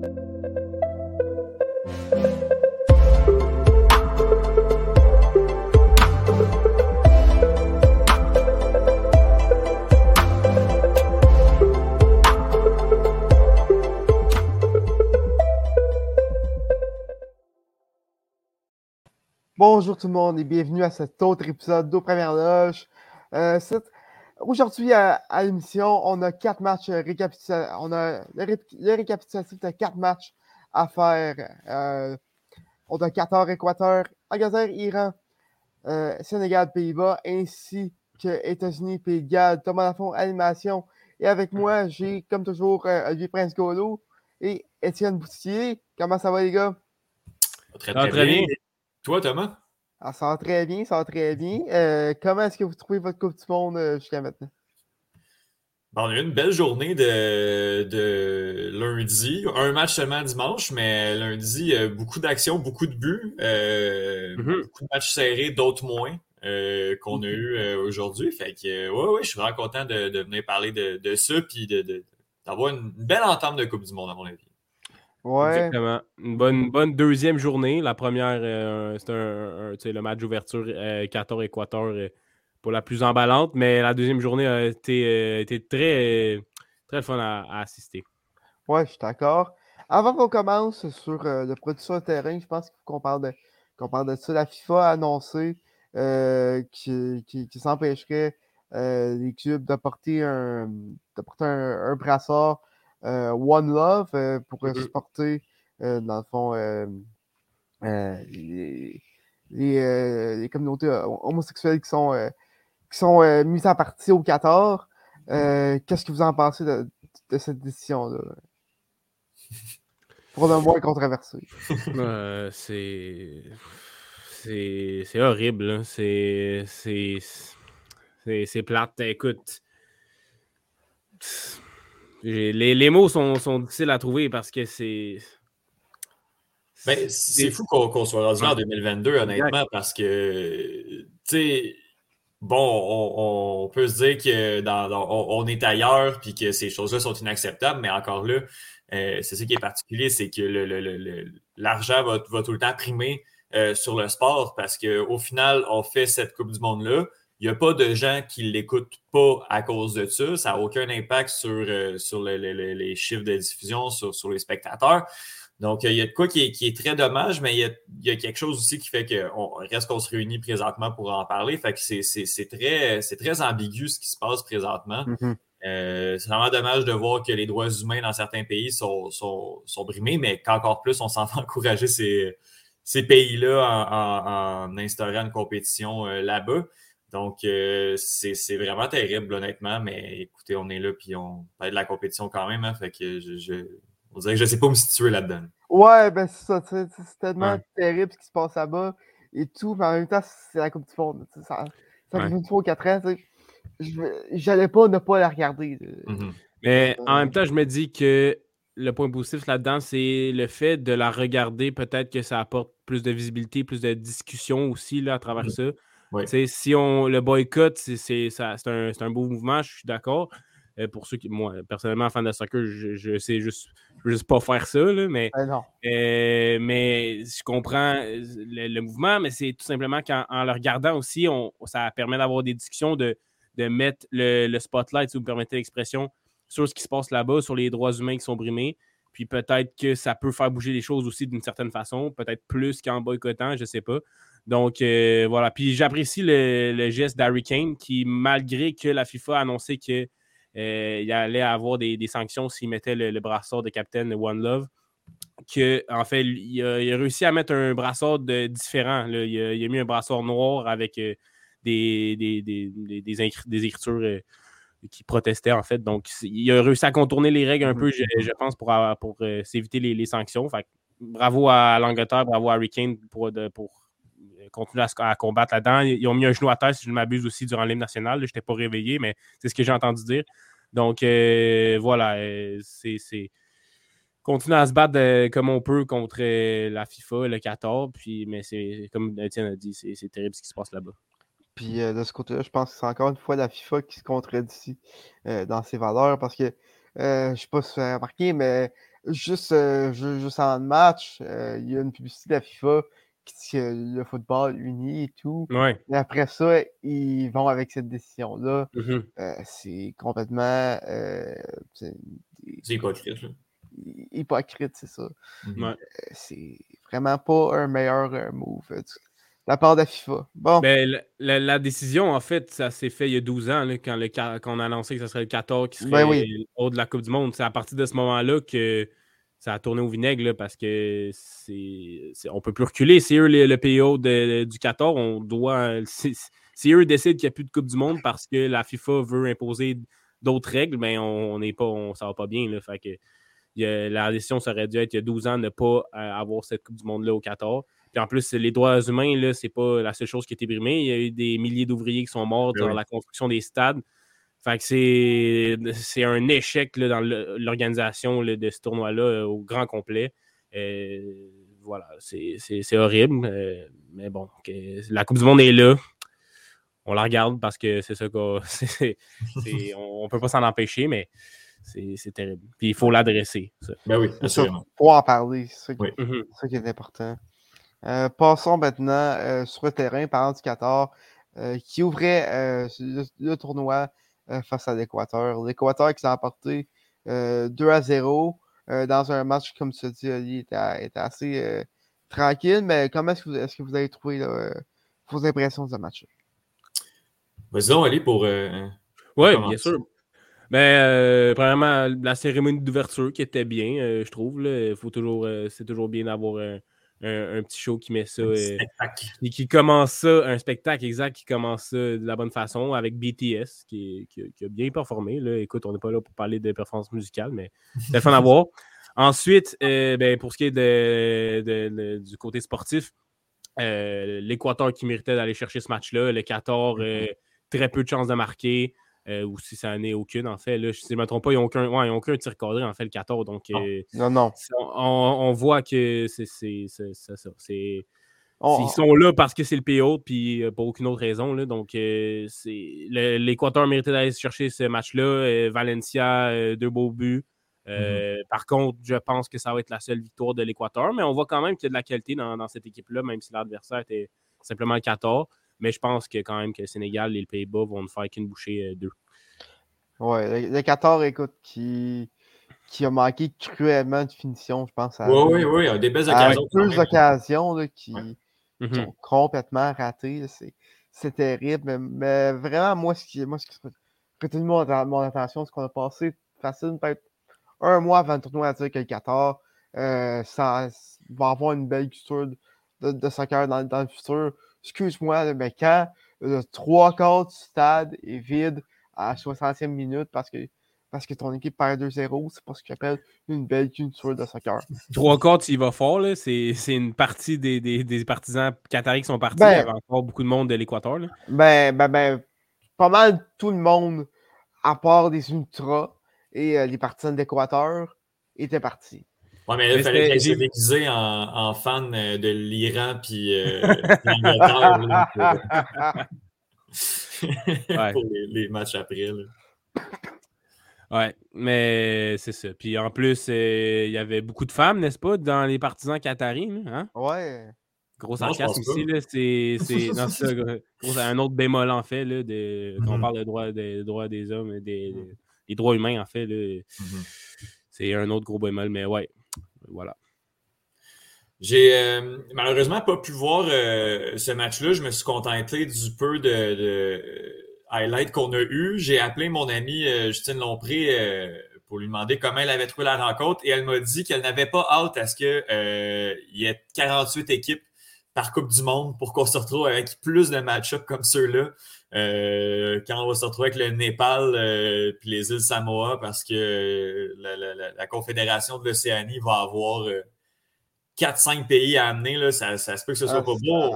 Bonjour tout le monde et bienvenue à cet autre épisode d'Aux Premières Loges. Euh, Aujourd'hui à, l'émission, on a quatre matchs récapitulatifs. On a le, récapitulatif de quatre matchs à faire. Euh, on a Qatar, Équateur, Angleterre, Iran, euh, Sénégal, Pays-Bas, ainsi que États-Unis, Pays de Galles, Thomas Lafont, animation. Et avec moi, j'ai comme toujours euh, Olivier Prince-Golo et Étienne Boutier. Comment ça va les gars? Très, très, bien. Toi, Thomas? Ah, ça va très bien, ça va très bien. Euh, comment est-ce que vous trouvez votre Coupe du Monde euh, jusqu'à maintenant? on a eu une belle journée de, de, lundi. Un match seulement dimanche, mais lundi, euh, beaucoup d'actions, beaucoup de buts, mm-hmm. beaucoup de matchs serrés, d'autres moins qu'on a eu aujourd'hui. Fait que, ouais, ouais, je suis vraiment content de, venir parler de, de ça puis d'avoir une belle entente de Coupe du Monde, à mon avis. Exactement. Une bonne, bonne deuxième journée. La première, euh, c'était le match d'ouverture euh, 14 Équateur euh, pour la plus emballante, mais la deuxième journée a été, euh, très, très fun à, assister. Ouais, je suis d'accord. Avant qu'on commence sur le produit sur le terrain, je pense qu'on parle de qu'on parle de ça. La FIFA a annoncé qui, qui, s'empêcherait les clubs d'apporter un, un, un brassard euh, One Love euh, pour mm-hmm. supporter, euh, dans le fond, les, les, communautés homosexuelles qui sont, qui sont mises à partie au Qatar. Qu'est-ce que vous en pensez de, cette décision-là? Pour le moins controversé. c'est. C'est horrible. C'est. C'est plate. Écoute les, mots sont, difficiles à trouver parce que c'est. Ben, c'est fou qu'on soit rendu en 2022, honnêtement, parce que, tu sais, bon, on, peut se dire que dans, on, est ailleurs puis que ces choses-là sont inacceptables, mais encore là, euh, c'est ce qui est particulier, c'est que l'argent va, tout le temps primer euh, sur le sport parce qu'au final, on fait cette Coupe du Monde-là. Il n'y a pas de gens qui ne l'écoutent pas à cause de ça. Ça n'a aucun impact sur, euh, sur les chiffres de diffusion, sur, les spectateurs. Donc, il y a de quoi qui est, très dommage, mais il y, a, quelque chose aussi qui fait qu'on reste qu'on se réunit présentement pour en parler. Fait que c'est très, très ambigu ce qui se passe présentement. Mm-hmm. Euh, c'est vraiment dommage de voir que les droits humains dans certains pays sont, sont, brimés, mais qu'encore plus, on s'en va encourager ces, ces pays-là en, en, instaurant une compétition euh, là-bas. Donc, euh, c'est vraiment terrible, honnêtement, mais écoutez, on est là, puis on parle de la compétition quand même, hein, fait que je, on dirait que je ne sais pas où me situer là-dedans. Ouais, ben c'est ça, c'est tellement terrible ce qui se passe là-bas et tout, mais en même temps, c'est la Coupe du Monde. Ça, ça fait une fois aux 4 ans, j'allais pas ne pas la regarder. Mm-hmm. Mais en même temps, je me dis que le point positif là-dedans, c'est le fait de la regarder. Peut-être que ça apporte plus de visibilité, plus de discussion aussi là, à travers mm-hmm. ça. Si on le boycott, c'est un, un, beau mouvement, je suis d'accord. Euh, pour ceux qui, moi, personnellement, fan de soccer, je, sais juste, veux juste pas faire ça, mais, ben euh, mais je comprends euh, le, mouvement, mais c'est tout simplement qu'en le regardant aussi, on, ça permet d'avoir des discussions, de, de mettre le, spotlight, si vous me permettez l'expression, sur ce qui se passe là-bas, sur les droits humains qui sont brimés. Puis peut-être que ça peut faire bouger les choses aussi d'une certaine façon, peut-être plus qu'en boycottant, je ne sais pas. Donc, euh, voilà. Puis j'apprécie le, geste d'Harry Kane qui, malgré que la FIFA a annoncé qu'il euh, allait avoir des, sanctions s'il mettait le, brassard de capitaine One Love, que, en fait, il a, réussi à mettre un brassard de, différent. Il, a, mis un brassard noir avec euh, des, des, écritures qui protestaient, en fait. Donc, il a réussi à contourner les règles un peu, je, pense, pour, pour s'éviter les, sanctions. bravo à l'Angleterre, bravo à Harry Kane pour, pour continuer à, combattre là-dedans. Ils ont mis un genou à terre, si je ne m'abuse, aussi durant l'hymne national. Je n'étais pas réveillé, mais c'est ce que j'ai entendu dire. Donc, euh, voilà, euh, c'est continuer à se battre euh, comme on peut contre la FIFA, le 14. Puis, mais c'est comme Étienne a dit, c'est terrible ce qui se passe là-bas. Puis de ce côté-là, je pense que c'est encore une fois la FIFA qui se contredit dans ses valeurs parce que je ne sais pas si vous avez remarqué, mais juste, juste en match, il y a une publicité de la FIFA le football uni et tout. Et après ça, ils vont avec cette décision-là. Mm-hmm. Euh, c'est complètement. Euh, c'est hypocrite. Hypocrite, c'est ça. Euh, c'est vraiment pas un meilleur move de la part de la FIFA. Bon. Ben, la, décision, en fait, ça s'est fait il y a 12 ans, quand, le, quand on a annoncé que ce serait le 14 qui ben serait haut de la Coupe du Monde. C'est à partir de ce moment-là que ça a tourné au vinaigre parce que c'est, on peut plus reculer. C'est eux le, PO du 14. On doit. Si eux décident qu'il n'y a plus de Coupe du Monde parce que la FIFA veut imposer d'autres règles, mais on n'est pas, on, ça va pas bien. Là, fait que, la décision ça aurait dû être il y a 12 ans de ne pas euh, avoir cette Coupe du Monde-là au 14. Puis en plus, les droits humains, là, c'est pas la seule chose qui a été brimée. Il y a eu des milliers d'ouvriers qui sont morts ben dans la construction des stades. Fait que c'est un échec dans l'organisation de ce tournoi-là euh, au grand complet. Euh, voilà, c'est horrible. Euh, mais bon, la Coupe du Monde est là. On la regarde parce que c'est ça qu'on. on ne peut pas s'en empêcher, mais c'est terrible. Puis il faut l'adresser. Ben oui, Il faut en parler. C'est ça, qui est important. passons maintenant sur le terrain, parlant du Qatar, qui ouvrait le, tournoi euh, face à l'Équateur. L'Équateur qui s'est emporté 2 euh, à 0 euh, dans un match, comme tu as dit, Ali, était, assez tranquille. Mais comment est-ce que, vous, est que vous avez trouvé vos impressions de ce match? Vas-y Ali, pour. oui, bien sûr. Ben, premièrement, la cérémonie d'ouverture qui était bien, je trouve. Il faut toujours, c'est toujours bien d'avoir un, un, petit show qui met ça. Euh, et qui commence ça, un spectacle exact qui commence ça de la bonne façon avec BTS qui, a bien performé. Là. Écoute, on n'est pas là pour parler de performance musicale, mais c'est fun à voir. Ensuite, euh, ben, pour ce qui est de, du côté sportif, euh, l'Équateur qui méritait d'aller chercher ce match-là, le 14, mm-hmm. très peu de chances de marquer. Euh, ou si ça n'est aucune, en fait. Là, si je ne me trompe pas, ils n'ont aucun, ouais, aucun tir cadré, en fait, le 14. Donc, euh, non, non. On, voit que c'est ça. Ils sont là parce que c'est le PO, puis euh, pour aucune autre raison. Là, donc, l'Équateur méritait d'aller chercher ce match-là. Valencia, deux beaux buts. Mm-hmm. Par contre, je pense que ça va être la seule victoire de l'Équateur, mais on voit quand même qu'il y a de la qualité dans, dans cette équipe-là, même si l'adversaire était simplement le 14. Mais je pense que quand même que le Sénégal et le Pays-Bas vont ne faire qu'une bouchée euh, d'eux. Ouais, le, 14, écoute, qui, qui a manqué cruellement de finition, je pense. Oui, oui, oui, des belles occasions. deux occasions qui, mhm. sont complètement ratées. C'est terrible. Mais, vraiment, moi, ce qui, moi, ce qui retenu mon, mon attention, c'est qu'on a passé facile, peut-être un mois avant le tournoi à dire que le 14 euh, ça, va avoir une belle culture de, de, soccer dans, dans le futur excuse-moi, mais quand le trois quarts du stade est vide à 60e minute parce que, parce que ton équipe perd 2-0, c'est pas ce qu'on appelle une belle culture de soccer. Trois quarts, y vas fort, c'est, une partie des, des, partisans qataris qui sont partis. Ben il y avait encore beaucoup de monde de l'Équateur. Ben, ben, ben, pas mal tout le monde, à part des ultras et euh, les partisans d'Équateur, étaient partis. Ouais, mais là, il fallait qu'elle se déguisé en, en, fan euh, de l'Iran puis euh, l'Angleterre pour, les, matchs après. Là. Ouais, mais c'est ça. Puis en plus, euh, il y avait beaucoup de femmes, n'est-ce pas, dans les partisans qataris. Hein? Ouais. Gros sarcasme ici, là, c'est un autre bémol en fait, là, de, quand on parle de droits des, droits des hommes, des, des, droits humains en fait. Mm-hmm. C'est un autre gros bémol, mais ouais, voilà. J'ai euh, malheureusement pas pu voir euh, ce match-là. Je me suis contenté du peu de, de highlights qu'on a eu. J'ai appelé mon amie euh, Justine Lompré pour lui demander comment elle avait trouvé la rencontre et elle m'a dit qu'elle n'avait pas hâte à ce qu'il y ait 48 équipes par Coupe du Monde pour qu'on se retrouve avec plus de match-ups comme ceux-là. Quand on va se retrouver avec le Népal et puis les îles Samoa parce que la, Confédération de l'Océanie va avoir 4-5 pays à amener, là, ça, ça se peut que ce soit ah, pas beau.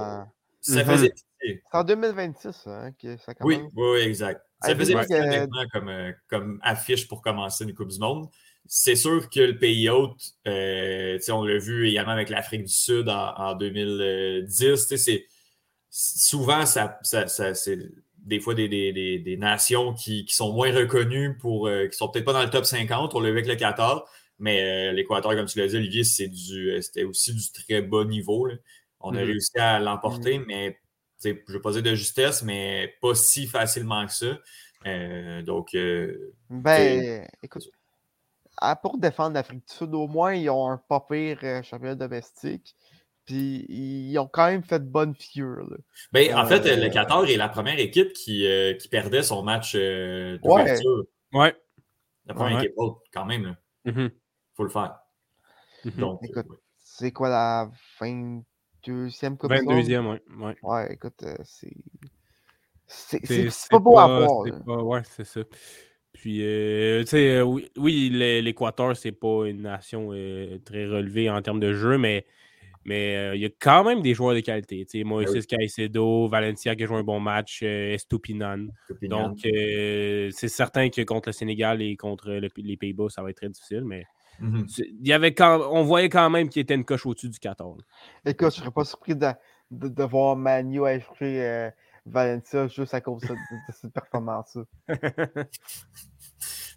Ça, faisait C'est en 2026 hein, que ça commence. Oui, oui, exact. Ça faisait pitié comme, euh, comme affiche pour commencer une Coupe du Monde. C'est sûr que le pays hôte, euh, on l'a vu également avec l'Afrique du Sud en, en 2010, c'est souvent ça, ça, ça c'est des fois des, des, des, nations qui, qui, sont moins reconnues pour euh, qui sont peut-être pas dans le top 50. On l'a vu avec le 14. Mais l'Équateur, comme tu l'as dit, Olivier, c'était aussi du très bas niveau. On a mm-hmm. réussi à l'emporter, mm-hmm. mais je ne veux pas dire de justesse, mais pas si facilement que ça. donc. ben, écoute, pour défendre l'Afrique du Sud, au moins, ils ont un pas pire championnat domestique. Puis ils ont quand même fait de bonne figure. Ben, en fait, le Qatar est la première équipe qui, qui perdait son match de Ouais. La première équipe, quand même. Il mm-hmm. faut le faire. Mm-hmm. Donc, écoute, c'est quoi la 22e Coupe 22e, oui. Ouais. ouais, écoute, euh, c'est. C'est pas beau à voir. ouais, c'est ça. Puis, euh, tu sais, euh, oui, oui l'Équateur, c'est pas une nation très relevée en termes de jeu, mais mais euh, il y a quand même des joueurs de qualité. sais, Moïse ben Caicedo, Valencia qui a joué un bon match, euh, Estupinan. Donc, euh, c'est certain que contre le Sénégal et contre les Pays-Bas, ça va être très difficile. Mais mhm. il y avait quand, on voyait quand même qu'il était une coche au-dessus du 14. Écoute, je ne serais pas surpris de, de, voir Manu acheter Valencia juste à cause de, cette performance-là.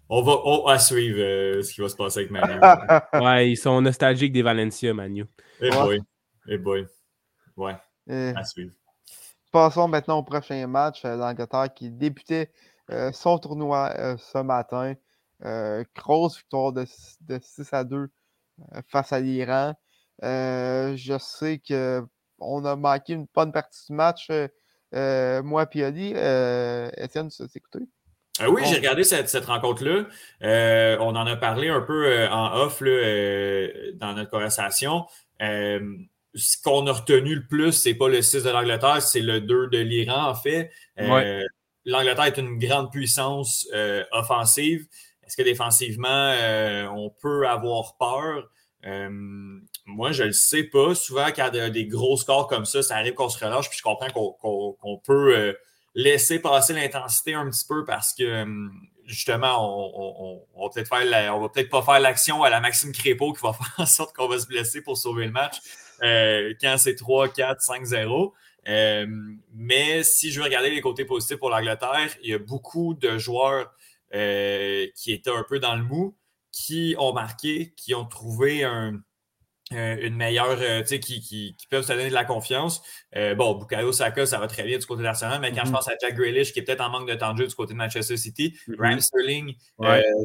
On va, on va suivre ce qui va se passer avec Manu. ouais, ils sont nostalgiques des Valencia, Manu. Eh boy. Eh boy. Ouais. Eh. À suivre. Passons maintenant au prochain match. Euh, L'Angleterre qui débutait euh, son tournoi euh, ce matin. grosse victoire de, 6 à 2 face à l'Iran. je sais qu'on a manqué une bonne partie du match. moi et Ali. Étienne, tu as écouté? Oui, j'ai regardé cette, rencontre-là. on en a parlé un peu en off dans notre conversation. Euh, ce qu'on a retenu le plus, c'est pas le 6 de l'Angleterre, c'est le 2 de l'Iran, en fait. Euh, L'Angleterre est une grande puissance euh, offensive. Est-ce que défensivement, on peut avoir peur? moi, je ne le sais pas. Souvent, quand il y a des gros scores comme ça, ça arrive qu'on se relâche, puis je comprends qu'on peut laisser passer l'intensité un petit peu parce que justement, on, va peut-être va peut-être pas faire l'action à la Maxime Crépeau qui va faire en sorte qu'on va se blesser pour sauver le match euh, quand c'est 3, 4, 5, 0. mais si je veux regarder les côtés positifs pour l'Angleterre, il y a beaucoup de joueurs euh, qui étaient un peu dans le mou, qui ont marqué, qui ont trouvé un, euh, une meilleure, euh, tu sais, qui, qui, peuvent se donner de la confiance. Euh, bon, Bukayo Saka, ça va très bien du côté de l'Arsenal, mais quand je mm-hmm. pense à Jack Grealish, qui est peut-être en manque de temps de jeu du côté de Manchester City, mm Ryan Sterling,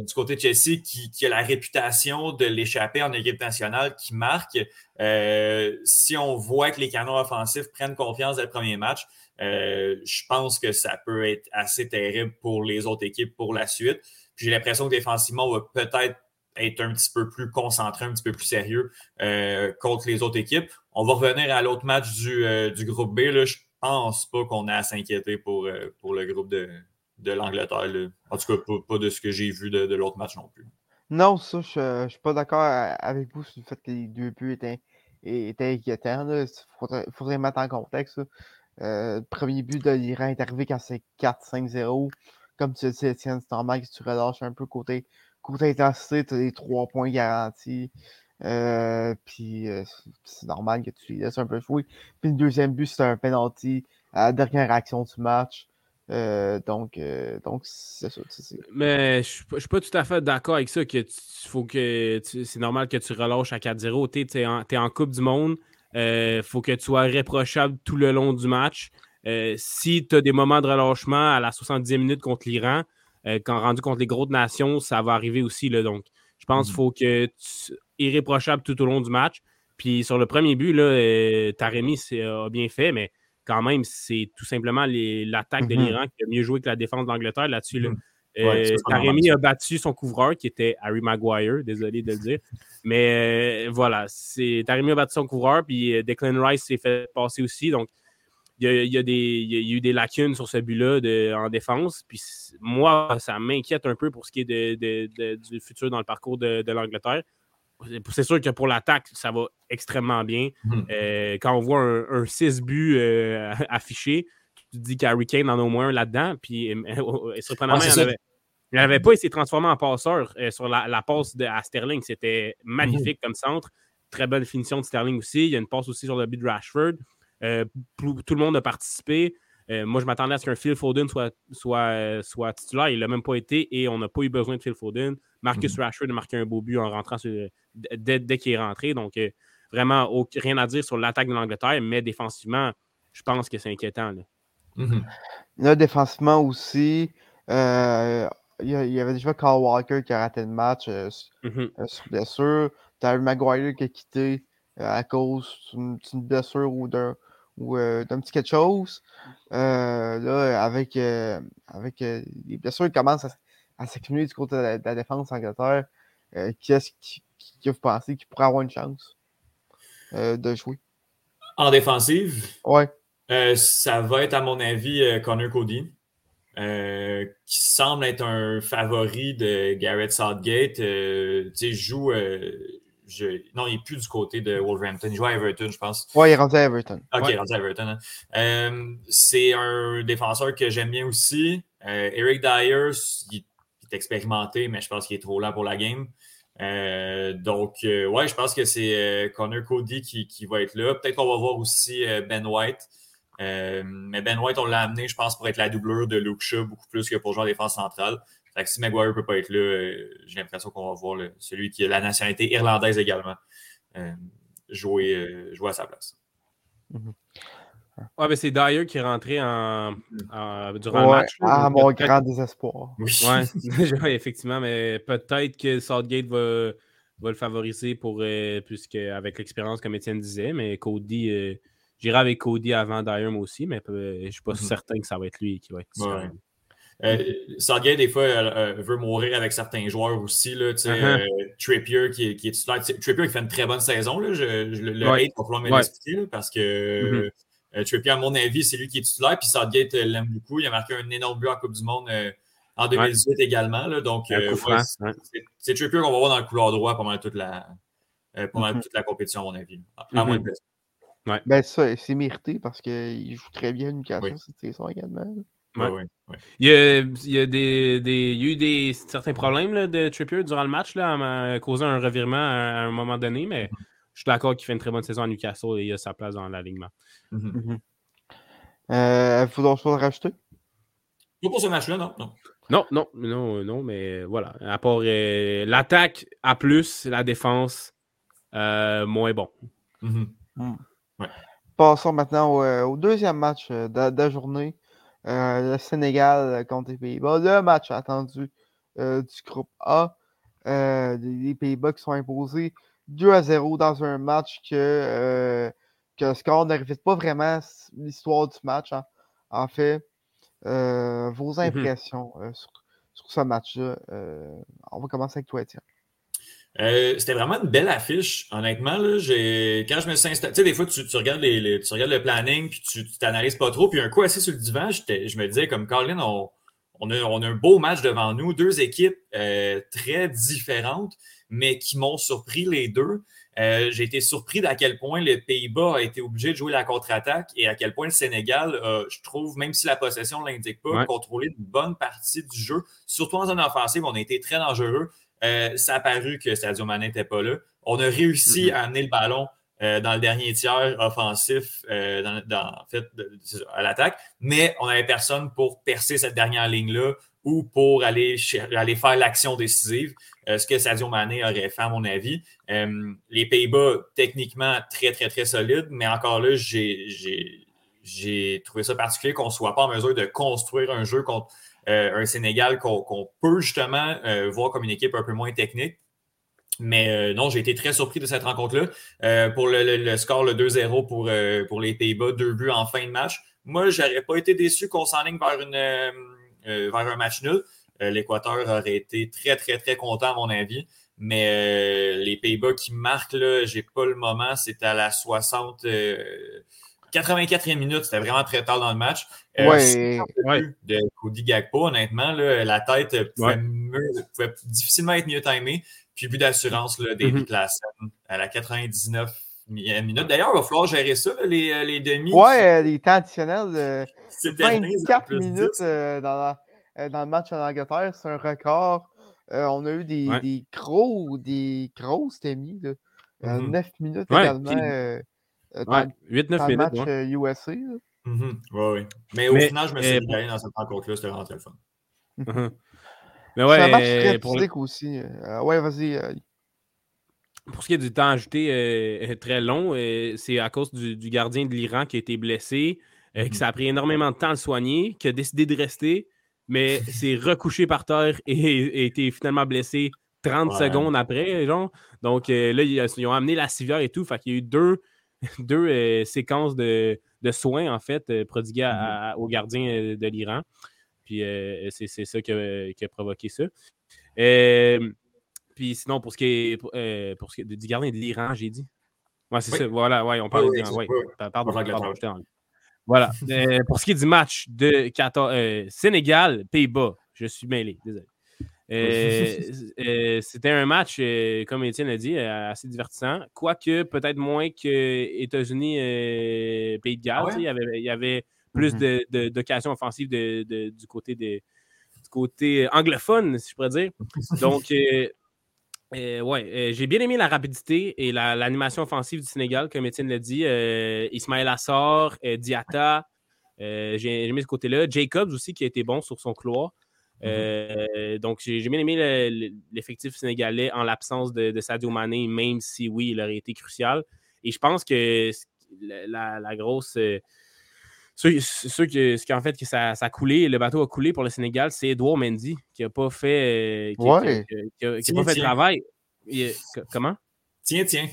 du côté de Chelsea, qui, qui, a la réputation de l'échapper en équipe nationale, qui marque. si on voit que les canons offensifs prennent confiance dès le premier match, je pense que ça peut être assez terrible pour les autres équipes pour la suite. J'ai l'impression que défensivement, on va peut-être être un petit peu plus concentré, un petit peu plus sérieux euh, contre les autres équipes. On va revenir à l'autre match du, euh, du, groupe B. Là. Je pense pas qu'on ait à s'inquiéter pour, euh, pour le groupe de, de l'Angleterre. En tout cas, pas, de ce que j'ai vu de, l'autre match non plus. Non, ça, je ne suis pas d'accord avec vous sur le fait que les deux buts étaient, étaient inquiétants. Il faudrait, mettre en contexte. le premier but de l'Iran est arrivé quand c'est 4-5-0. Comme tu le Étienne, c'est normal que tu relâches un peu côté Côté intensité, tu as les trois points garantis. Euh, puis euh, c'est normal que tu laisses un peu jouer. Puis le deuxième but, c'est un penalty à la dernière action du match. Euh, donc, donc c'est ça. Mais je ne suis pas tout à fait d'accord avec ça. que faut que C'est normal que tu relâches à 4-0. Tu es, es, en Coupe du Monde. Il faut que tu sois réprochable tout le long du match. si tu as des moments de relâchement à la 70e minute contre l'Iran, euh, quand rendu contre les grosses nations, ça va arriver aussi. Là, donc, je pense qu'il mm. faut que tu irréprochable tout au long du match. Puis sur le premier but, là, euh, Taremi a bien fait, mais quand même, c'est tout simplement l'attaque de mm-hmm. l'Iran qui a mieux joué que la défense d'Angleterre là-dessus. Mm-hmm. Euh, Taremi a battu son couvreur qui était Harry Maguire, désolé de le dire. Mais voilà, Taremi a battu son couvreur, puis Declan Rice s'est fait passer aussi. Donc, il y, a, des, eu des lacunes sur ce but-là en défense. Puis moi, ça m'inquiète un peu pour ce qui est du futur dans le parcours de, l'Angleterre. C'est sûr que pour l'attaque, ça va extrêmement bien. Mhm. Euh, quand on voit un, 6 buts euh, affiché, tu te dis qu'Harry Kane en a au moins un là-dedans. Puis euh, surprenamment, il n'avait pas essayé de transformer en passeur sur la, passe de, à Sterling. C'était magnifique comme centre. Très bonne finition de Sterling aussi. Il y a une passe aussi sur le but de Rashford. Euh, tout le monde a participé. moi, je m'attendais à ce qu'un Phil Foden soit, soit, soit titulaire. Il l'a même pas été et on n'a pas eu besoin de Phil Foden. Marcus mhm. Rashford a marqué un beau but en rentrant dès, dès qu'il est rentré. Donc, vraiment, rien à dire sur l'attaque de l'Angleterre, mais défensivement, je pense que c'est inquiétant. Là. Là, défensivement aussi, euh, il, y avait déjà Carl Walker qui a raté le match euh, mmh euh, sur blessure. Tu as Maguire qui a quitté à cause d'une blessure ou d'un petit quelque chose. là, avec, avec les blessures qui commencent à, s'accumuler du côté de la, défense Angleterre, qui est-ce qui, qui, vous pensez qui pourrait avoir une chance de jouer? En défensive? Ouais. ça va être, à mon avis, Connor Cody. Euh, qui semble être un favori de Garrett Southgate. Euh, tu sais, joue. Euh, non, il n'est plus du côté de Wolverhampton. Il joue à Everton, je pense. Oui, il est rendu à Everton. Ok, il est rendu à Everton. Hein. c'est un défenseur que j'aime bien aussi. Eric Dyer, il, est expérimenté, mais je pense qu'il est trop là pour la game. donc, ouais, je pense que c'est Connor Cody qui, qui, va être là. Peut-être qu'on va voir aussi Ben White. Euh, mais Ben White, on l'a amené, je pense, pour être la doublure de Luke Shaw, beaucoup plus que pour jouer en défense centrale. Fait que si Maguire ne peut pas être là, euh, j'ai l'impression qu'on va voir celui qui a la nationalité irlandaise également euh, jouer, jouer à sa place. Ouais, mais c'est Dyer qui est rentré en, durant le match. ah, mon grand désespoir. Oui, ouais, effectivement, mais peut-être que Southgate va, va le favoriser pour, puisque avec l'expérience, comme Étienne disait, mais Cody J'irai avec Cody avant Dyer aussi, mais je ne suis pas mhm. certain que ça va être lui qui va être ouais. Euh, des fois, euh, veut mourir avec certains joueurs aussi. Là, uh-huh. euh, Trippier qui, qui est titulaire. Trippier qui fait une très bonne saison. Là, je, le hate pour pouvoir me l'expliquer parce que mm Trippier, à mon avis, c'est lui qui est titulaire. Puis Southgate l'aime beaucoup. Il a marqué un énorme but en Coupe du Monde en 2018 également. Là, donc, c'est Trippier qu'on va voir dans le couloir droit pendant toute la, pendant mm-hmm. toute la compétition, à mon avis. À, moins de Ouais. Ben ça, c'est mérité parce qu'il joue très bien Newcastle cette saison également. Ouais. Ouais, il, y a, il, y a des, des, il y a eu des, certains problèmes là, de Trippier durant le match, là, causant un revirement à, un moment donné, mais mm-hmm. je suis d'accord qu'il fait une très bonne saison à Newcastle et il a sa place dans l'alignement. Il mm-hmm. mm-hmm. euh, faut donc rajouter? Pas pour ce match-là, non. non. Non, non, non, non, mais voilà. À part euh, l'attaque à plus, la défense euh, moins bon. Mm. Passons maintenant au, deuxième match euh, de, la journée. Euh, le Sénégal contre les Pays-Bas. Le match attendu du groupe A. les Pays-Bas qui sont imposés 2 à 0 dans un match que, que le score ne reflète pas vraiment l'histoire du match. Hein. En fait, vos mm-hmm. impressions sur, sur, ce match-là. on va commencer avec toi, Étienne. Euh, c'était vraiment une belle affiche, honnêtement. Là, quand je me suis installé, tu sais, des fois, tu, regardes les, tu regardes le planning, puis tu t'analyses pas trop. Puis un coup assis sur le divan, je me disais, comme Colin, on, on, a, on a un beau match devant nous, deux équipes euh, très différentes, mais qui m'ont surpris les deux. Euh, j'ai été surpris d'à quel point le Pays-Bas a été obligé de jouer la contre-attaque et à quel point le Sénégal, je trouve, même si la possession ne l'indique pas, a contrôlé une bonne partie du jeu. Surtout en zone offensive, on a été très dangereux. Euh, ça a paru que Sadio Mané n'était pas là. On a réussi mm-hmm. à amener le ballon euh, dans le dernier tiers offensif euh, dans, fait, à l'attaque, mais on n'avait personne pour percer cette dernière ligne-là ou pour aller, aller faire l'action décisive, ce que Sadio Mané aurait fait, à mon avis. les Pays-Bas, techniquement, très, très, très solides, mais encore là, j'ai trouvé ça particulier qu'on ne soit pas en mesure de construire un jeu contre euh, un Sénégal qu'on peut justement euh, voir comme une équipe un peu moins technique. Mais euh, non, j'ai été très surpris de cette rencontre-là. pour le, score, le 2-0 pour, pour les Pays-Bas, deux buts en fin de match. Moi, je n'aurais pas été déçu qu'on s'enligne vers, vers un match nul. L'Équateur aurait été très, très, très content, à mon avis. Mais les Pays-Bas qui marquent, là, j'ai pas le moment, c'est à la 60. 84e minute, c'était vraiment très tard dans le match. Euh, ouais, De Cody Gagpo, honnêtement, la tête pouvait, difficilement être mieux timée. Puis but d'assurance, David mm -hmm. à la 99e minute. D'ailleurs, il va falloir gérer ça, les, euh, les demi. Ouais, euh, les temps additionnels de 24 minutes dans, dans, le match en Angleterre, c'est un record. on a eu des, des gros, des grosses demi, là. 9 mm-hmm. minutes également. 8-9 minutes. Match USA. Mm-hmm. Oui, oui. Mais au final, je me suis dit dans cette rencontre-là, c'était vraiment très fun. Mm-hmm. Mais ouais, c'est un match très pour... aussi. ouais, vas-y. Pour ce qui est du temps ajouté très long, c'est à cause du, gardien de l'Iran qui a été blessé, que mm-hmm. ça a pris énormément de temps à le soigner, qui a décidé de rester, mais s'est recouché par terre et a été finalement blessé 30 secondes après, genre. Donc là, ils, ont amené la civière et tout. Fait qu'il y a eu deux, deux séquences de, de, soins, en fait, prodiguées mm-hmm. au gardien de l'Iran. Puis c'est ça qui a, provoqué ça. puis sinon, pour ce qui est, pour, ce qui est du gardien de l'Iran, j'ai dit. Ouais, c'est ça. Voilà, ouais, on parle de l'Iran. Pardon, pardon, Voilà. pour ce qui est du match de Sénégal, Pays-Bas, je suis mêlé, désolé. C'était un match, comme Étienne a dit, assez divertissant. Quoique peut-être moins que États-Unis Pays de Galles. Ah il, y avait, il y avait plus mm-hmm. d'occasions offensives du côté du côté anglophone, si je pourrais dire. Donc, ouais, j'ai bien aimé la rapidité et l'animation offensive du Sénégal, comme Étienne l'a dit. Ismaël Assor, Diata, j'ai aimé ce côté-là. Jacobs aussi, qui a été bon sur son couloir. Mm-hmm. donc, j'ai bien aimé l'effectif sénégalais en l'absence de, Sadio Mané, même si oui, il aurait été crucial. Et je pense que la, grosse. Ce qui, en fait que ça, a coulé, le bateau a coulé pour le Sénégal, c'est Edouard Mendy qui n'a pas fait, qui, pas fait travail. comment? Tiens, tiens.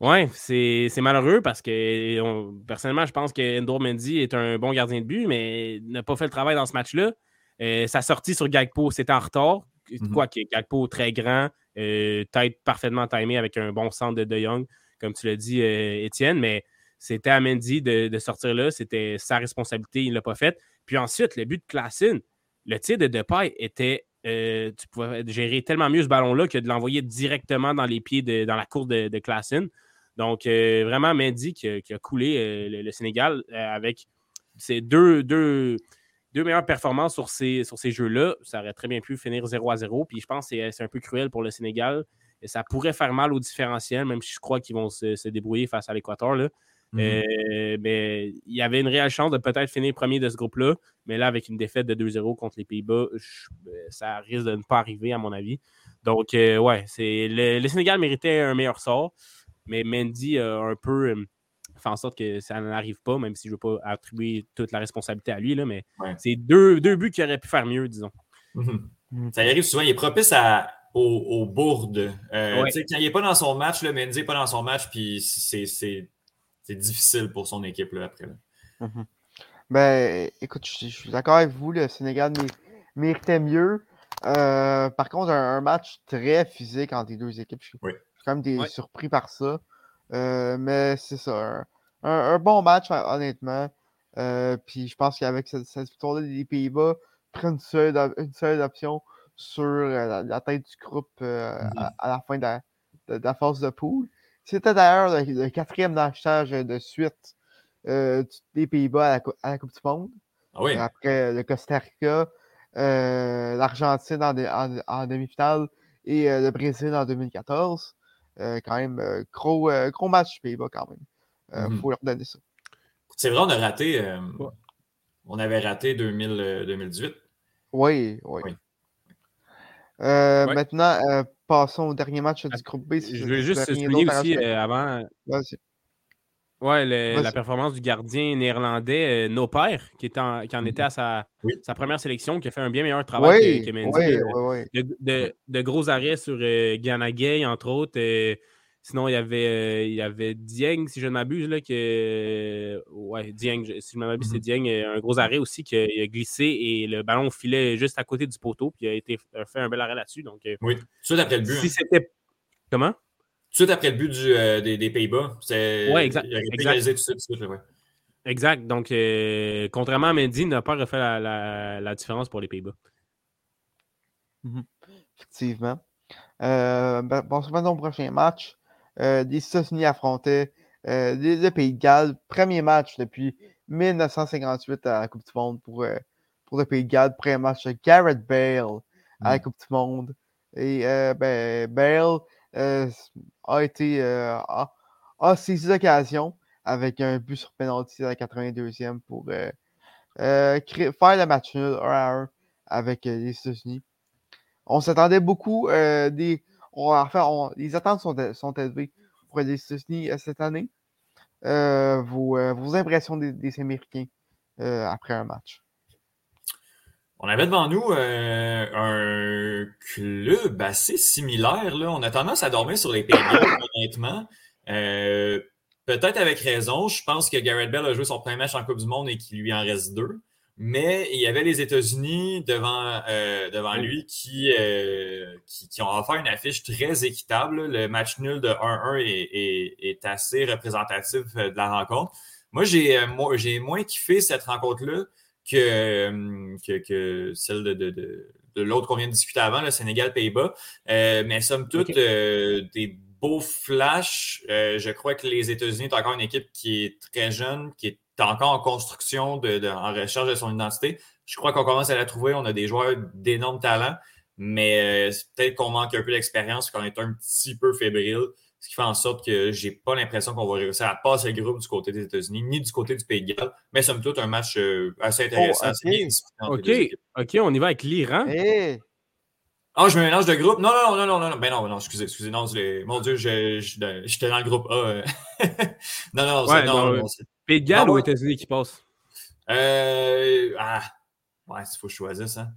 Oui, c'est malheureux parce que personnellement, je pense que Edouard Mendy est un bon gardien de but, mais n'a pas fait le travail dans ce match-là. Euh, sa sortie sur Gagpo, c'était en retard. Mm-hmm. Quoi que Gagpo très grand, euh, tête parfaitement timé avec un bon centre de De Jong, comme tu l'as dit, euh, Étienne, mais c'était à Mendy de, sortir là. C'était sa responsabilité, il ne l'a pas fait. Puis ensuite, le but de Classen, le tir de Depay était. tu pouvais gérer tellement mieux ce ballon-là que de l'envoyer directement dans les pieds, de, dans la course de, de Donc, vraiment, Mendy qui, a coulé le, Sénégal avec ces deux, deux, deux meilleures performances sur ces, sur ces jeux-là. Ça aurait très bien pu finir 0 à 0. Puis je pense que c'est un peu cruel pour le Sénégal. Et ça pourrait faire mal au différentiel, même si je crois qu'ils vont se, débrouiller face à l'Équateur. Mhm. Euh, mais il y avait une réelle chance de peut-être finir premier de ce groupe-là. Mais là, avec une défaite de 2-0 contre les Pays-Bas, euh, ça risque de ne pas arriver, à mon avis. Donc, euh, ouais, c'est le, Sénégal méritait un meilleur sort. Mais Mendy a un peu fait en sorte que ça n'arrive pas, même si je ne veux pas attribuer toute la responsabilité à lui, là, mais c'est deux, deux, buts qui auraient pu faire mieux, disons. Mhm. Mhm. Ça arrive souvent, il est propice à, aux, bourdes. Euh, quand il n'est pas dans son match, le Mendy n'est pas dans son match, puis c'est difficile pour son équipe là, après. Mhm. Ben, écoute, je, suis d'accord avec vous, le Sénégal méritait mieux. Euh, par contre, un, match très physique entre les deux équipes. Je suis, quand même surpris par ça. Euh, mais c'est ça un, bon match, honnêtement. Euh, puis je pense qu'avec cette, victoire-là des Pays-Bas, prennent une seule, une seule option sur euh, la, tête du groupe à, la fin de la, phase de poule. C'était d'ailleurs le, quatrième achetage de suite des Pays-Bas à, la Coupe du Monde. Ah Après le Costa Rica, l'Argentine en, en demi-finale et le Brésil en 2014. Quand même, gros, gros match Pays-Bas quand même. Il euh, mmh faut leur donner ça. C'est vrai, on a raté. Euh, on avait raté 2000, 2018. Euh, oui, oui. Maintenant, passons au dernier match du groupe B. je veux juste souligner aussi avant. Ouais, la performance du gardien néerlandais, No Père, qui, qui en mmh était à sa, sa, première sélection, qui a fait un bien meilleur travail que, que Mendy. De, de, de, gros arrêts sur euh, Gay, entre autres. Sinon, il y avait, euh, il y avait Dieng, si je ne m'abuse, là, que. Ouais, Dieng, si je ne m'abuse, c'est mm-hmm. Dieng, euh, un gros arrêt aussi qui a, glissé et le ballon filait juste à côté du poteau, puis il a été fait un bel arrêt là-dessus. Donc, euh, oui, tout après le but. Si hein. c'était. Comment? Tout de suite après le but du, des, Pays-Bas. Oui, exact. Il égalisé tout de suite. Ouais. Exact. Donc, contrairement à Mendy, il n'a pas refait la, la, différence pour les Pays-Bas. Mm-hmm. Effectivement. Ben, bon, maintenant au prochain match. Euh, les États-Unis affrontaient euh, le Pays de Galles. Premier match depuis 1958 à la Coupe du Monde pour, euh, pour le Pays de Galles. Premier match de Garrett Bale à la mm. Coupe du Monde. Et ben, Bale a été a, a, saisi l'occasion avec un but sur penalty à la 82e pour faire le match nul 1 à 1 avec les États-Unis. On s'attendait beaucoup des. On, les attentes sont, élevées pour les États-Unis cette année. Vos, impressions des Américains après un match? On avait devant nous euh, un club assez similaire. Là. On a tendance à dormir sur les pays honnêtement. Euh, peut-être avec raison. Je pense que Garrett Bell a joué son premier match en Coupe du Monde et qu'il lui en reste deux. Mais il y avait les États-Unis devant, euh, devant lui qui, qui, ont offert une affiche très équitable. Le match nul de 1-1 est, est, assez représentatif de la rencontre. Moi, j'ai moins kiffé cette rencontre-là que, que, que celle de, de, de, de l'autre qu'on vient de discuter avant, le Sénégal-Pays-Bas. Euh, mais somme toute, euh, des beaux flashs. Euh, je crois que les États-Unis sont encore une équipe qui est très jeune, qui est encore en construction, de, en recherche de son identité. Je crois qu'on commence à la trouver. On a des joueurs d'énormes talents, mais peut-être qu'on manque un peu d'expérience, qu'on est un petit peu fébrile. Ce qui fait en sorte que j'ai pas l'impression qu'on va réussir à passer le groupe du côté des États-Unis, ni du côté du Pays de Galles. Mais somme toute, un match euh, assez oh, intéressant. OK, OK, on y va avec l'Iran. Ah, je me mélange de groupe? Non, non, non, non, non, non. Ben non, non, excusez, excusez. Non, mon Dieu, j'étais dans le groupe A. Euh. non, non, c'est non, non, Pays de Galles ou États-Unis qui passe? Euh, ah, ouais, il faut choisir ça.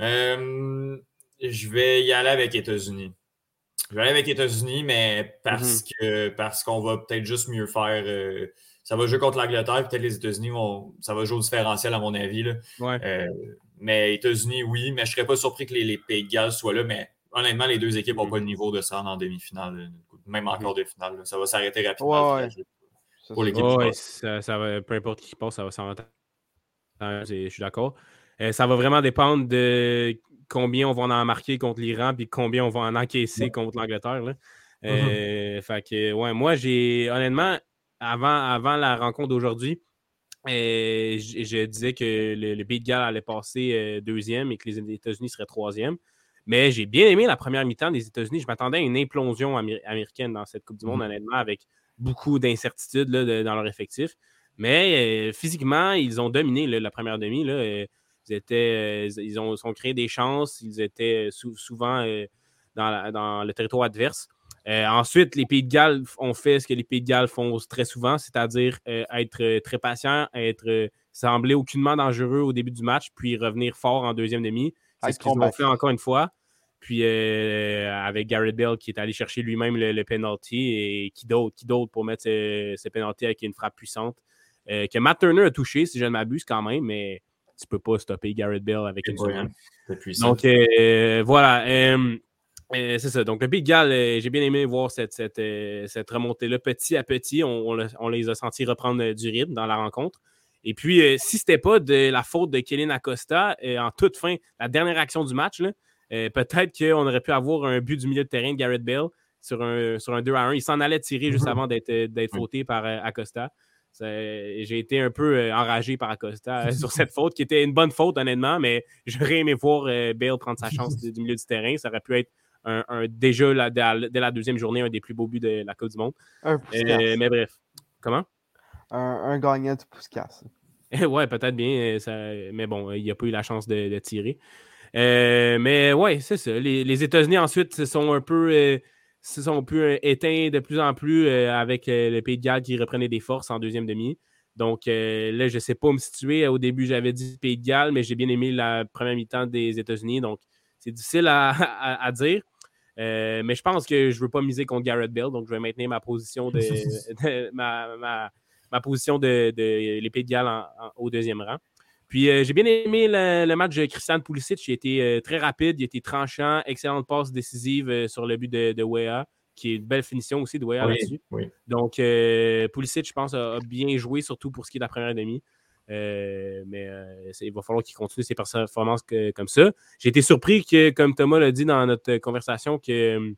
Euh, je vais y aller avec États-Unis. Je vais aller avec les États-Unis, mais parce mm-hmm. que parce qu'on va peut-être juste mieux faire. Euh, ça va jouer contre l'Angleterre, peut-être les États-Unis vont. Ça va jouer au différentiel, à mon avis. Là. Ouais. Euh, mais États-Unis, oui, mais je ne serais pas surpris que les, Pays de Galles soient là, mais honnêtement, les deux équipes n'ont mm-hmm. pas le niveau de ça en demi-finale, même mm-hmm. encore des finales. Ça va s'arrêter rapidement ouais, pour l'équipe. Ouais, ça, ça va, peu importe qui passe, ça va s'arrêter. Je suis d'accord. Euh, ça va vraiment dépendre de combien on va en marquer contre l'Iran, puis combien on va en encaisser contre l'Angleterre. Mm-hmm. Euh, fait que, ouais, moi, j'ai honnêtement, avant, avant la rencontre d'aujourd'hui, euh, je, disais que le, Pays de Galles allait passer euh, deuxième et que les États-Unis seraient troisième. Mais j'ai bien aimé la première mi-temps des États-Unis. Je m'attendais à une implosion américaine dans cette Coupe du Monde, mm-hmm. honnêtement, avec beaucoup d'incertitudes dans leur effectif. Mais physiquement, ils ont dominé la première demi. Là, ils, étaient, euh, ils ont, créé des chances. Ils étaient souvent euh, dans, le territoire adverse. Euh, ensuite, les Pays de Galles ont fait ce que les Pays de Galles font très souvent, c'est-à-dire être très patient, être semblé aucunement dangereux au début du match, puis revenir fort en deuxième demi. C'est ce qu'ils ont fait encore une fois. Puis avec Garrett Bell qui est allé chercher lui-même le, penalty et qui d'autre, qui d'autre pour mettre ce, ce penalty avec une frappe puissante que Matt Turner a touché, si je ne m'abuse quand même, mais tu peux pas stopper Garrett Bell avec une seconde. Donc euh, voilà. Euh, euh, c'est ça. Donc, le Big Gal, j'ai bien aimé voir cette, cette, remontée-là petit à petit. On, les a sentis reprendre du rythme dans la rencontre. Et puis, si ce n'était pas de la faute de Kellen Acosta, en toute fin, la dernière action du match, peut-être qu'on aurait pu avoir un but du milieu de terrain de Garrett Bell sur un, sur un 2 à 1. Il s'en allait tirer juste mm-hmm. avant d'être fauté par Acosta. J'ai été un peu euh, enragé par Acosta euh, sur cette faute, qui était une bonne faute, honnêtement, mais j'aurais aimé voir euh, Bale prendre sa chance du milieu du terrain. Ça aurait pu être un, déjà dès la deuxième journée un des plus beaux buts de la Coupe du Monde. mais bref. Comment? Un, gagnant de Pouskas. ouais, peut-être bien. mais bon, il n'a pas eu la chance de, tirer. mais ouais, c'est ça. Les, les États-Unis ensuite se sont un peu se sont plus euh, éteints de plus en plus euh, avec euh, le Pays de Galles qui reprenait des forces en deuxième demi. Donc là, je ne sais pas où me situer. Au début, j'avais dit Pays de Galles, mais j'ai bien aimé la première mi-temps des États-Unis. Donc, c'est difficile à, dire. mais je pense que je ne veux pas miser contre Garrett Bell, donc je vais maintenir ma position de, ma, position de, les Pays de Galles au deuxième rang. Puis j'ai bien aimé le, match de Christian Pulisic. Il était très rapide, il était tranchant, excellente passe décisive sur le but de, de Wea, qui est une belle finition aussi de Wea là-dessus. Donc Pulisic, je pense, a, bien joué, surtout pour ce qui est de la première demi. mais il va falloir qu'il continue ses performances comme ça. J'ai été surpris que, comme Thomas l'a dit dans notre conversation, que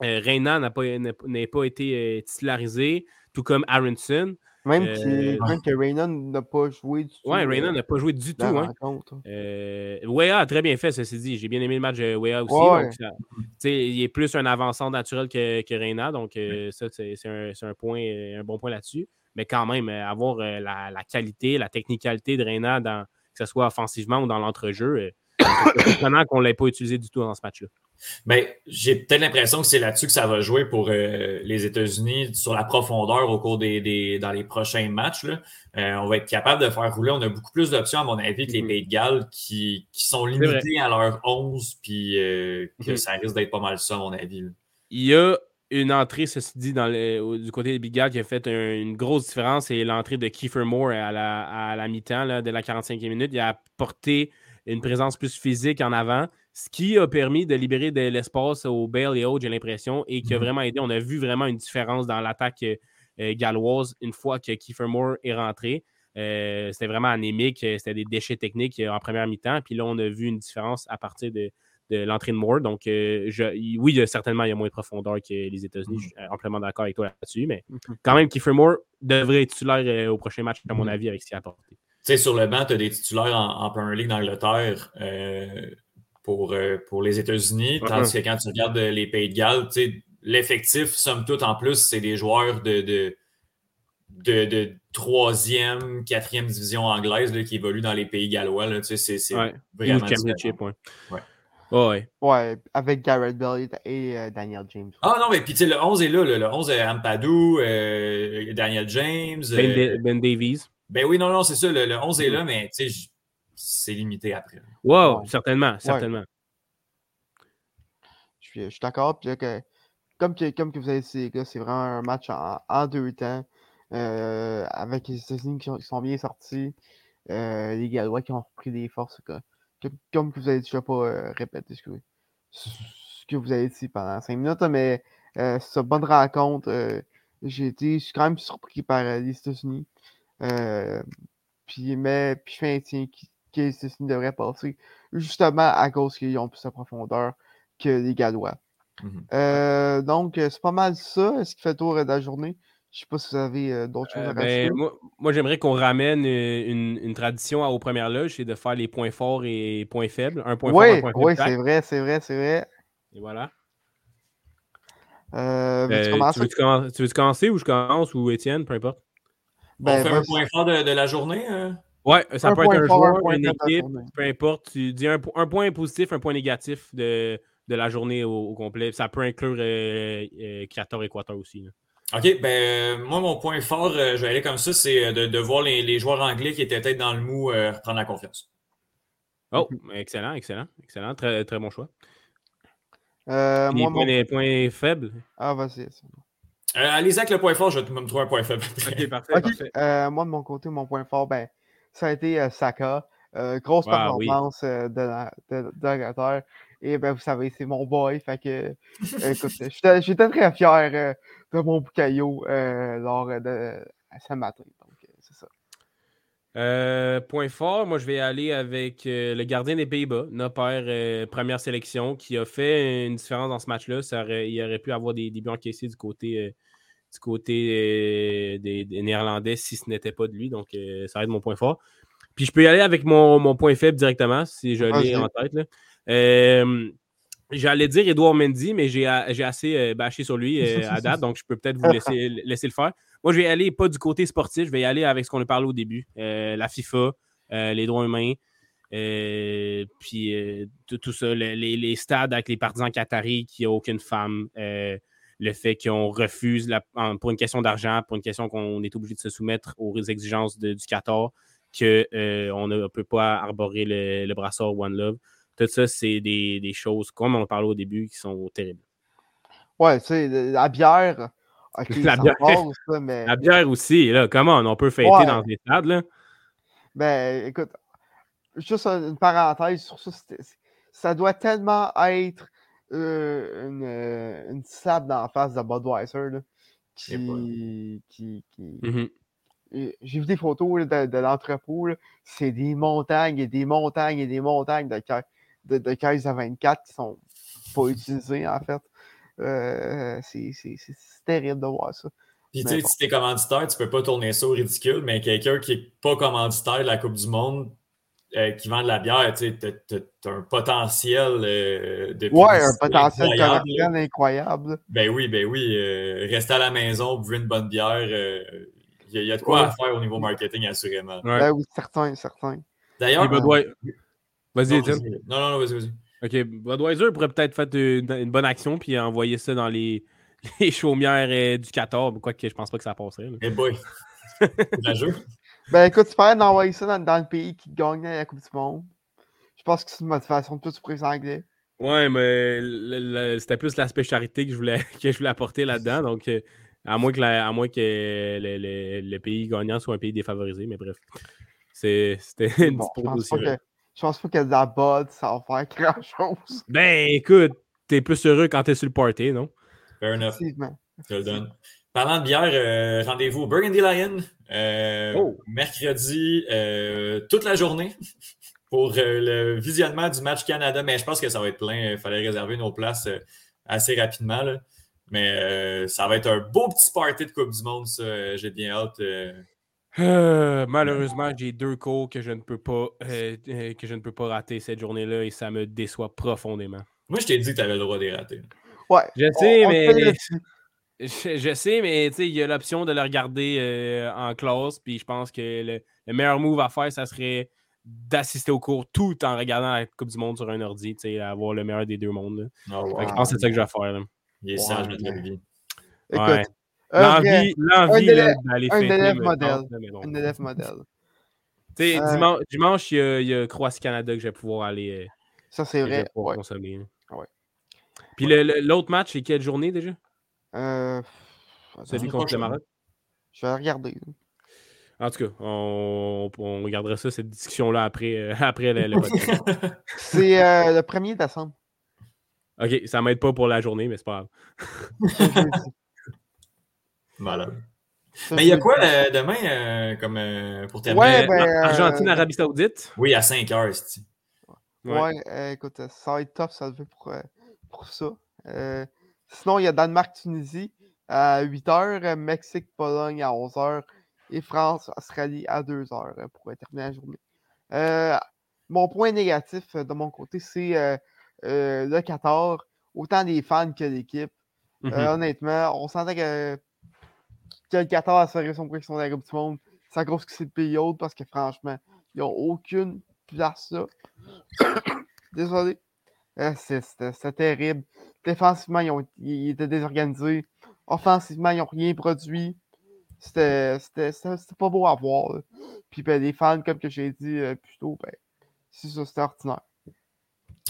Reina n'a pas, pas, été titularisé, tout comme Aronson. Même, euh, que Raynon n'a pas joué du tout. Ouais, Raynon n'a pas joué du tout. Hein. Euh, Wea a très bien fait, ceci dit. J'ai bien aimé le match de Wea aussi. il est plus un avançant naturel que, que Reyna, donc euh, ça, c'est un, un, point, un bon point là-dessus. mais quand même, avoir la, qualité, la technicalité de Reina, dans, que ce soit offensivement ou dans l'entrejeu, c'est étonnant qu'on ne l'ait pas utilisé du tout dans ce match-là. Ben, j'ai peut-être l'impression que c'est là-dessus que ça va jouer pour euh, les États-Unis sur la profondeur au cours des, dans les prochains matchs. Là. Euh, on va être capable de faire rouler. On a beaucoup plus d'options, à mon avis, que les mm-hmm. Pays de Galles qui, sont limités à leur 11, puis euh, que mm-hmm. ça risque d'être pas mal ça, à mon avis. Il y a une entrée, ceci dit, dans du côté des Big Galles qui a fait une grosse différence, c'est l'entrée de Kiefer Moore à la, à la mi-temps de la 45e minute. Il a apporté une présence plus physique en avant ce qui a permis de libérer de l'espace au Bale et autres, j'ai l'impression, et qui a mhm. vraiment aidé. On a vu vraiment une différence dans l'attaque euh, euh, galloise une fois que Kiefer Moore est rentré. Euh, c'était vraiment anémique, c'était des déchets techniques en première mi-temps. Puis là, on a vu une différence à partir de, l'entrée de Moore. Donc, je, oui, certainement, il y a moins de profondeur que les États-Unis. Je suis amplement d'accord avec toi là-dessus. Mais mhm. quand même, Kiefer Moore devrait être titulaire au prochain match, à mon mhm. avis, avec ce qu'il a apporté. Tu sais, sur le banc, tu as des titulaires en, en Premier League d'Angleterre pour, euh, pour les États-Unis, tandis que quand tu regardes euh, les Pays de Galles, l'effectif, somme toute, en plus, c'est des joueurs de, de, de, troisième, quatrième division anglaise là, qui évoluent dans les pays gallois. C'est vraiment championship, ouais. ouais. ouais. avec Garrett Bell et euh, Daniel James. Ah non, mais puis le 11 est là, le 11 est Ampadou, Daniel James. Ben, ben, Davies. Ben oui, non, non, c'est ça, le, 11 est là, mais tu sais, c'est limité après. Wow, certainement, certainement. Je suis, d'accord. comme, que, comme que vous avez dit, c'est vraiment un match en, deux temps. Euh, avec les États-Unis qui, sont bien sortis. Euh, les Gallois qui ont repris des forces. Comme, vous avez dit, je ne vais pas euh, répéter ce que, ce que, vous avez dit pendant cinq minutes, mais c'est une bonne rencontre. J'ai été quand même surpris par les États-Unis. puis, mais puis je fais un tien qui, que ceci devrait passer, justement à cause qu'ils ont plus de profondeur que les Gallois. Mhm. Euh, donc, euh, c'est pas mal ça, ce qui fait le tour de la journée. Je ne sais pas si vous avez euh, d'autres choses à ben, rajouter. moi, j'aimerais qu'on ramène une, tradition aux premières loges, c'est de faire les points forts et points faibles. Un point fort, un point faible. Oui, c'est vrai, c'est vrai, c'est vrai. Et voilà. tu, veux -tu, commencer ou je commence ou Étienne, peu importe? Ben, On fait un point fort de, de la journée? Hein? Ouais, ça peut être un joueur, une équipe, peu importe. Tu dis un, point positif, un point négatif de, de la journée au, complet. Ça peut inclure euh, euh Équateur aussi. OK, ben moi, mon point fort, euh, je vais aller comme ça, c'est euh, de, voir les, joueurs anglais qui étaient peut-être dans le mou reprendre la confiance. Oh, excellent, excellent, excellent. Très, très bon choix. moi, points, mon... points faibles? Ah, vas-y. allez avec le point fort, je vais me trouver un point faible. OK, parfait. moi, de mon côté, mon point fort, ben, ça a été Saka. grosse performance de l'Angleterre. Et ben, vous savez, c'est mon boy. Fait que, écoute, j'étais très fier de mon boucaillot lors de ce matin. Donc, c'est ça. point fort, moi je vais aller avec le gardien des Pays-Bas, notre père, première sélection, qui a fait une différence dans ce match-là. Il aurait pu avoir des, des buts encaissés du côté, du côté des, Néerlandais si ce n'était pas de lui. Donc ça va être mon point fort. Puis je peux y aller avec mon, point faible directement, si je l'ai en tête. Euh, j'allais dire Edouard Mendy, mais j'ai assez euh, bâché sur lui euh, à date, donc je peux peut-être vous laisser, laisser, le faire. Moi, je vais y aller pas du côté sportif, je vais y aller avec ce qu'on a parlé au début. la FIFA, les droits humains, puis tout, ça, les, stades avec les partisans qataris qui n'ont aucune femme, le fait qu'on refuse pour une question d'argent, pour une question qu'on est obligé de se soumettre aux exigences du Qatar qu'on euh, ne peut pas arborer le, brassard One Love. Tout ça, c'est des, choses, comme on parlait au début, qui sont terribles. Ouais, tu sais, la bière. la, bière la bière aussi, là, comment on peut fêter dans des stades, là? Ben, écoute, juste une parenthèse sur ça, ça doit tellement être euh, une, euh, une salade dans la face de Budweiser, là, qui, qui, qui, mm-hmm j'ai vu des photos de, l'entrepôt. C'est des montagnes et des montagnes et des montagnes de, de, de caisses à 24 qui sont pas utilisées, en fait. Euh, c'est terrible de voir ça. Puis, tu sais, si t'es commanditaire, tu peux pas tourner ça au ridicule, mais quelqu'un qui est pas commanditaire de la Coupe du Monde, euh, qui vend de la bière, tu as, un potentiel euh, de Ouais, un potentiel incroyable. Ben oui, ben oui. rester à la maison, boire une bonne bière, Il y, a, de quoi à faire au niveau marketing, assurément. Ben oui, certain, certain. D'ailleurs. Vas-y, Étienne. Non, non, non, vas-y, vas-y. OK. Budweiser pourrait peut-être faire une, bonne action puis envoyer ça dans les, les chaumières euh, du 14. Quoi que je pense pas que ça passerait. Eh boy. C'est la jeu. Ben écoute, tu pourrais d'envoyer ça dans, le pays qui gagne la Coupe du Monde. Je pense que c'est une motivation de tout pour anglais. Ouais, mais c'était plus l'aspect charité que je voulais, que je voulais apporter là-dedans. Donc, euh, à moins que, à moins que le, pays gagnant soit un pays défavorisé, mais bref. C'était une bon, petite proposition. Je pense pas que la bode, ça va faire grand-chose. Ben, écoute, t'es plus heureux quand t'es sur le party, non? Fair enough. Je le donne. Parlant de bière, euh, rendez-vous au Burgundy Lion euh, oh. mercredi euh, toute la journée pour le visionnement du match Canada. Mais je pense que ça va être plein. Il fallait réserver nos places assez rapidement. Mais ça va être un beau petit party de Coupe du Monde, ça. J'ai bien hâte. Euh, malheureusement, j'ai deux cours que je ne peux pas euh, que je ne peux pas rater cette journée-là et ça me déçoit profondément. Moi, je t'ai dit que tu avais le droit de les rater. Ouais. Je sais, mais. Je, sais, mais il y a l'option de le regarder en classe. Puis je pense que le, meilleur move à faire, ça serait d'assister au cours tout en regardant la Coupe du Monde sur un ordi, avoir le meilleur des deux mondes. Oh, je pense que c'est ça que je vais faire. Là. Il est sage, notre Écoute, L'envie, d'aller faire. Un élève modèle. Un élève modèle. Tu sais, euh, dimanche, il y a, Croatie-Canada que je vais pouvoir aller. Euh, ça, c'est vrai. Ouais. consommer. Ouais. Puis l'autre match, c'est quelle journée déjà? Euh... Celui contre le Maroc? Je vais regarder. En tout cas, on, on regardera ça, cette discussion-là, après, euh, après le, le C'est le 1er décembre. Ok, ça m'aide pas pour la journée, mais c'est pas grave. Malade. Mais il y a quoi euh, demain euh, comme euh, pour terminer? Ouais, ben, Argentine, Arabie Saoudite. Oui, à 5 heures, c'est Ouais, écoute, ça va être top, ça veut pour, pour ça. Sinon, il y a Danemark-Tunisie à 8 heures, Mexique-Pologne à 11 heures et France-Australie à 2 heures pour terminer la journée. mon point négatif de mon côté, c'est le Qatar, autant des fans que l'équipe. Mhm. honnêtement, on sentait que que le Qatar a fait son prédiction de la Coupe du Monde, c'est à cause que c'est le pays autre parce que franchement, ils n'ont aucune place là. Désolé. Euh, c'était terrible. Défensivement, ils, ont, ils, étaient désorganisés. Offensivement, ils n'ont rien produit. C'était pas beau à voir. Puis ben, les fans, comme que j'ai dit euh, plus tôt, ben, c'est ça, c'était ordinaire.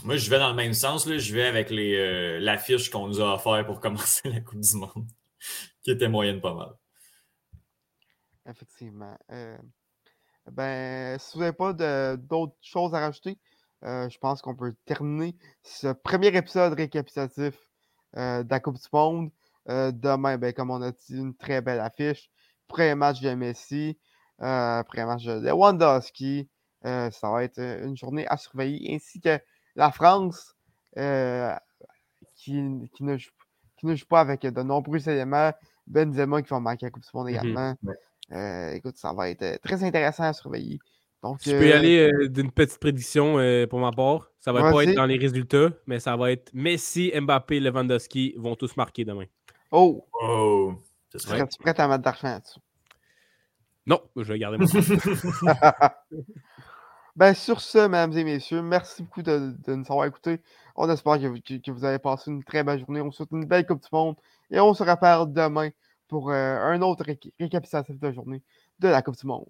Moi, je vais dans le même sens. Là. Je vais avec euh, l'affiche qu'on nous a offert pour commencer la Coupe du Monde, qui était moyenne pas mal. Effectivement. Euh, ben, si vous n'avez pas d'autres choses à rajouter, euh, je pense qu'on peut terminer ce premier épisode récapitulatif euh, de la Coupe du Monde. demain, ben, comme on a dit, une très belle affiche. Premier match de Messi, premier match de Lewandowski. ça va être une journée à surveiller, ainsi que la France, qui, ne joue, qui, ne joue, pas avec de nombreux éléments. Benzema qui va manquer la Coupe du Monde mmh également. Euh, écoute, ça va être euh, très intéressant à surveiller. Donc, je peux y aller euh, d'une petite prédiction pour ma part. Ça va pas être dans les résultats, mais ça va être Messi, Mbappé, Lewandowski vont tous marquer demain. Oh! Oh! Serais-tu prêt à mettre d'argent là-dessus? Non, je vais garder mon Ben, sur ce, mesdames et messieurs, merci beaucoup de, nous avoir écoutés. On espère que, que, vous avez passé une très belle journée. On vous souhaite une belle Coupe du Monde et on se rappelle demain pour euh, un autre récapitulatif de journée de la Coupe du Monde.